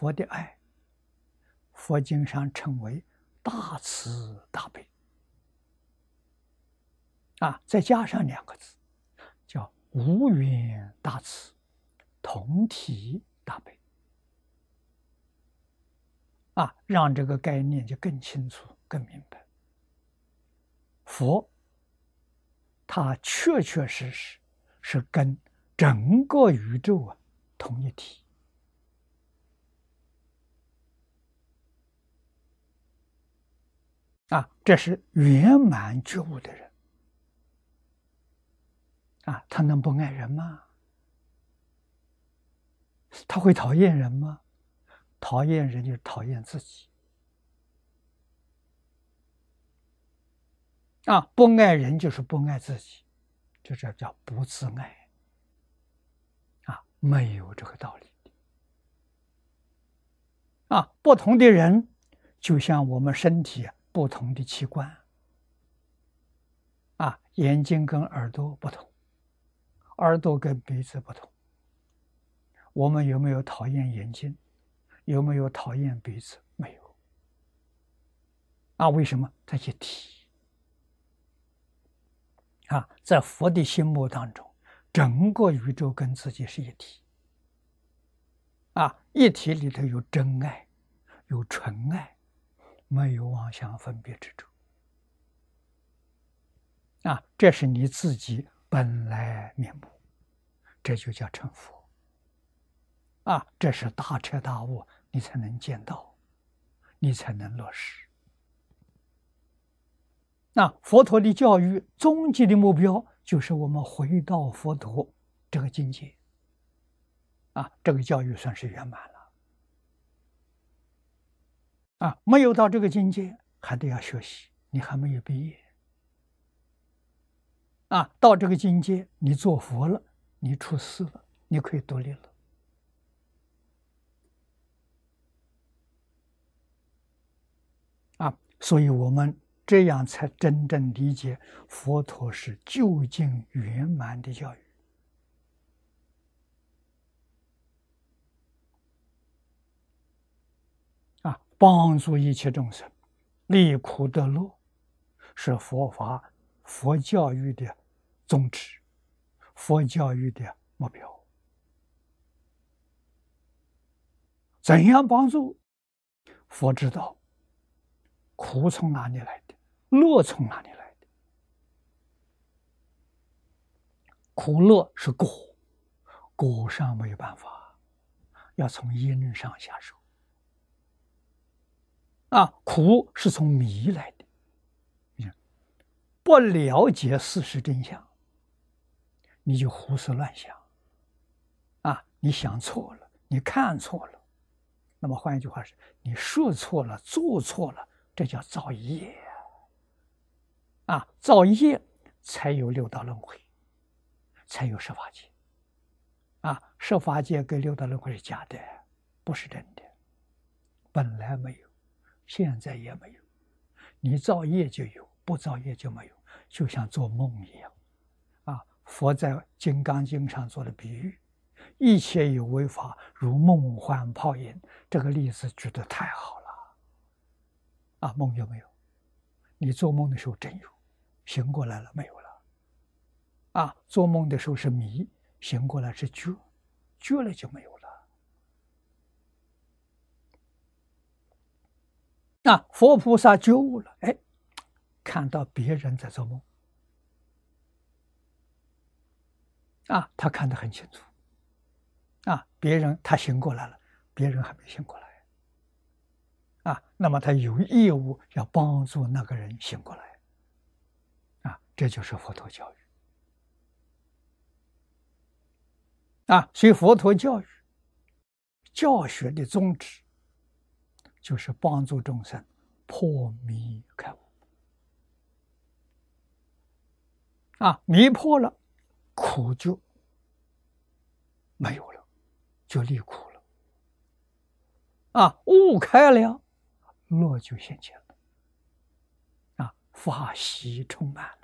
佛的爱，佛经上称为大慈大悲。啊，再加上两个字，叫无缘大慈，同体大悲。啊，让这个概念就更清楚、更明白。佛，他确确实实是跟整个宇宙啊同一体。啊，这是圆满觉悟的人。啊，他能不爱人吗？他会讨厌人吗？讨厌人就是讨厌自己。啊，不爱人就是不爱自己，就这叫不自爱。啊，没有这个道理。啊，不同的人，就像我们身体不同的器官。啊，眼睛跟耳朵不同，耳朵跟鼻子不同。我们有没有讨厌眼睛？有没有讨厌鼻子？没有。啊，为什么？它一体。啊，在佛的心目当中，整个宇宙跟自己是一体。啊，一体里头有真爱，有纯爱，没有妄想分别之处。啊，这是你自己本来面目，这就叫成佛。啊，这是大彻大悟，你才能见到，你才能落实。那佛陀的教育终极的目标，就是我们回到佛陀这个境界。啊，这个教育算是圆满了。啊，没有到这个境界，还得要学习，你还没有毕业。啊，到这个境界，你做佛了，你出世了，你可以独立了。啊，所以我们。这样才真正理解佛陀是究竟圆满的教育啊！帮助一切众生离苦得乐，是佛法、佛教育的宗旨，佛教育的目标。怎样帮助？佛知道苦从哪里来的。乐从哪里来的？苦乐是果，果上没有办法，要从因上下手。啊，苦是从迷来的，你不了解事实真相，你就胡思乱想。啊，你想错了，你看错了，那么换一句话是，你说错了，做错了，这叫造业。啊，造业才有六道轮回，才有十法界。啊，十法界跟六道轮回是假的，不是真的，本来没有，现在也没有。你造业就有，不造业就没有，就像做梦一样。啊，佛在《金刚经》上做的比喻，一切有为法如梦幻泡影，这个例子举得太好了。啊，梦有没有？你做梦的时候真有。醒过来了，没有了。啊，做梦的时候是迷，醒过来是觉，觉了就没有了。那佛菩萨觉悟了，哎，看到别人在做梦，啊，他看得很清楚。啊，别人他醒过来了，别人还没醒过来。啊，那么他有义务要帮助那个人醒过来。啊这就是佛陀教育啊！所以佛陀教育教学的宗旨，就是帮助众生破迷开悟啊！迷破了，苦就没有了，就离苦了啊！悟开了，乐就现前了啊！法喜充满。